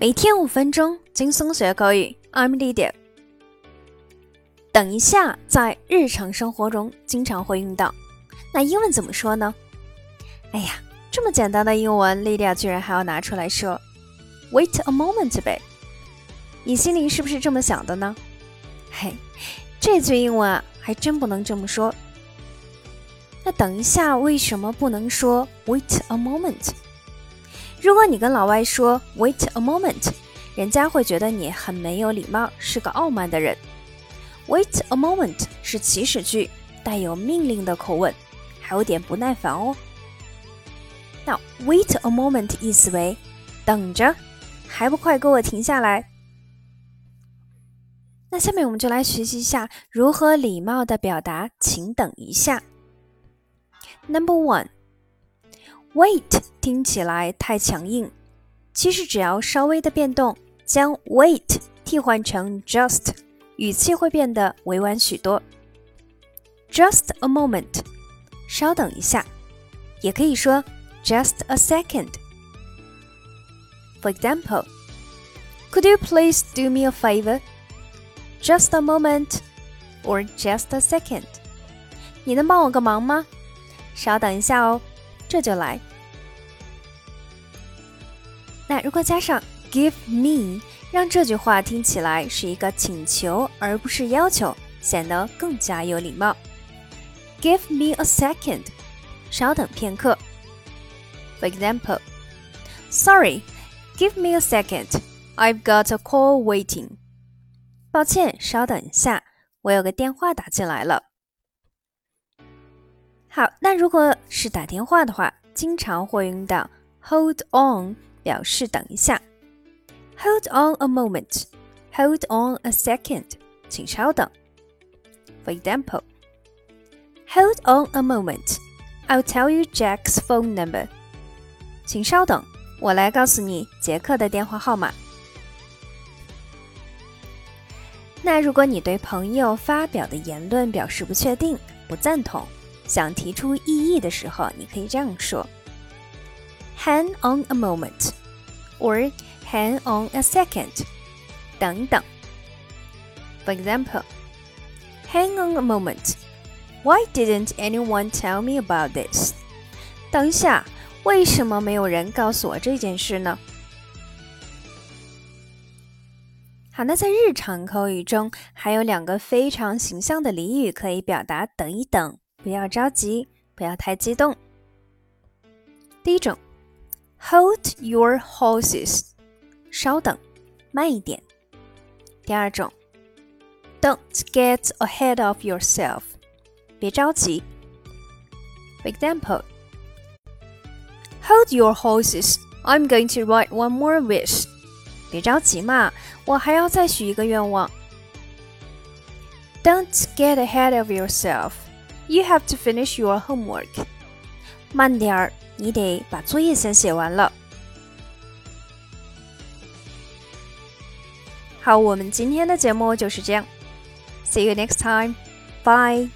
每天五分钟，轻松学口语。I'm Lydia。等一下，在日常生活中经常会用到。那英文怎么说呢？哎呀，这么简单的英文，Lydia 居然还要拿出来说，Wait a moment 呗。你心里是不是这么想的呢？嘿，这句英文啊，还真不能这么说。那等一下，为什么不能说 Wait a moment？如果你跟老外说 "Wait a moment"，人家会觉得你很没有礼貌，是个傲慢的人。"Wait a moment" 是祈使句，带有命令的口吻，还有点不耐烦哦。那 "Wait a moment" 意思为等着，还不快给我停下来？那下面我们就来学习一下如何礼貌的表达“请等一下”。Number one。Wait 听起来太强硬，其实只要稍微的变动，将 wait 替换成 just，语气会变得委婉许多。Just a moment，稍等一下，也可以说 just a second。For example, could you please do me a favor? Just a moment, or just a second。你能帮我个忙吗？稍等一下哦。 这就来。那如果加上 give me，让这句话听起来是一个请求而不是要求，显得更加有礼貌。Give me a second，稍等片刻。For example, sorry, give me a second. I've got a call waiting. 抱歉，稍等一下，我有个电话打进来了。好，那如果是打电话的话，经常会用到 hold on 表示等一下。Hold on a moment. Hold on a second. 请稍等。For example, hold on a moment. I'll tell you Jack's phone number. 请稍等，我来告诉你杰克的电话号码。那如果你对朋友发表的言论表示不确定、不赞同，想提出异议的时候，你可以这样说：“Hang on a moment” or “Hang on a second”，等等。For example, "Hang on a moment. Why didn't anyone tell me about this?" 等一下，为什么没有人告诉我这件事呢？好，那在日常口语中，还有两个非常形象的俚语可以表达“等一等”。 不要着急，不要太激动。第一种，Hold your horses，稍等，慢一点。第二种，Don't get ahead of yourself，别着急。For example，Hold your horses，I'm going to write one more wish。别着急嘛，我还要再许一个愿望。Don't get ahead of yourself。 You have to finish your homework. 慢点儿，你得把作业先写完了。好，我们今天的节目就是这样。See you next time. Bye.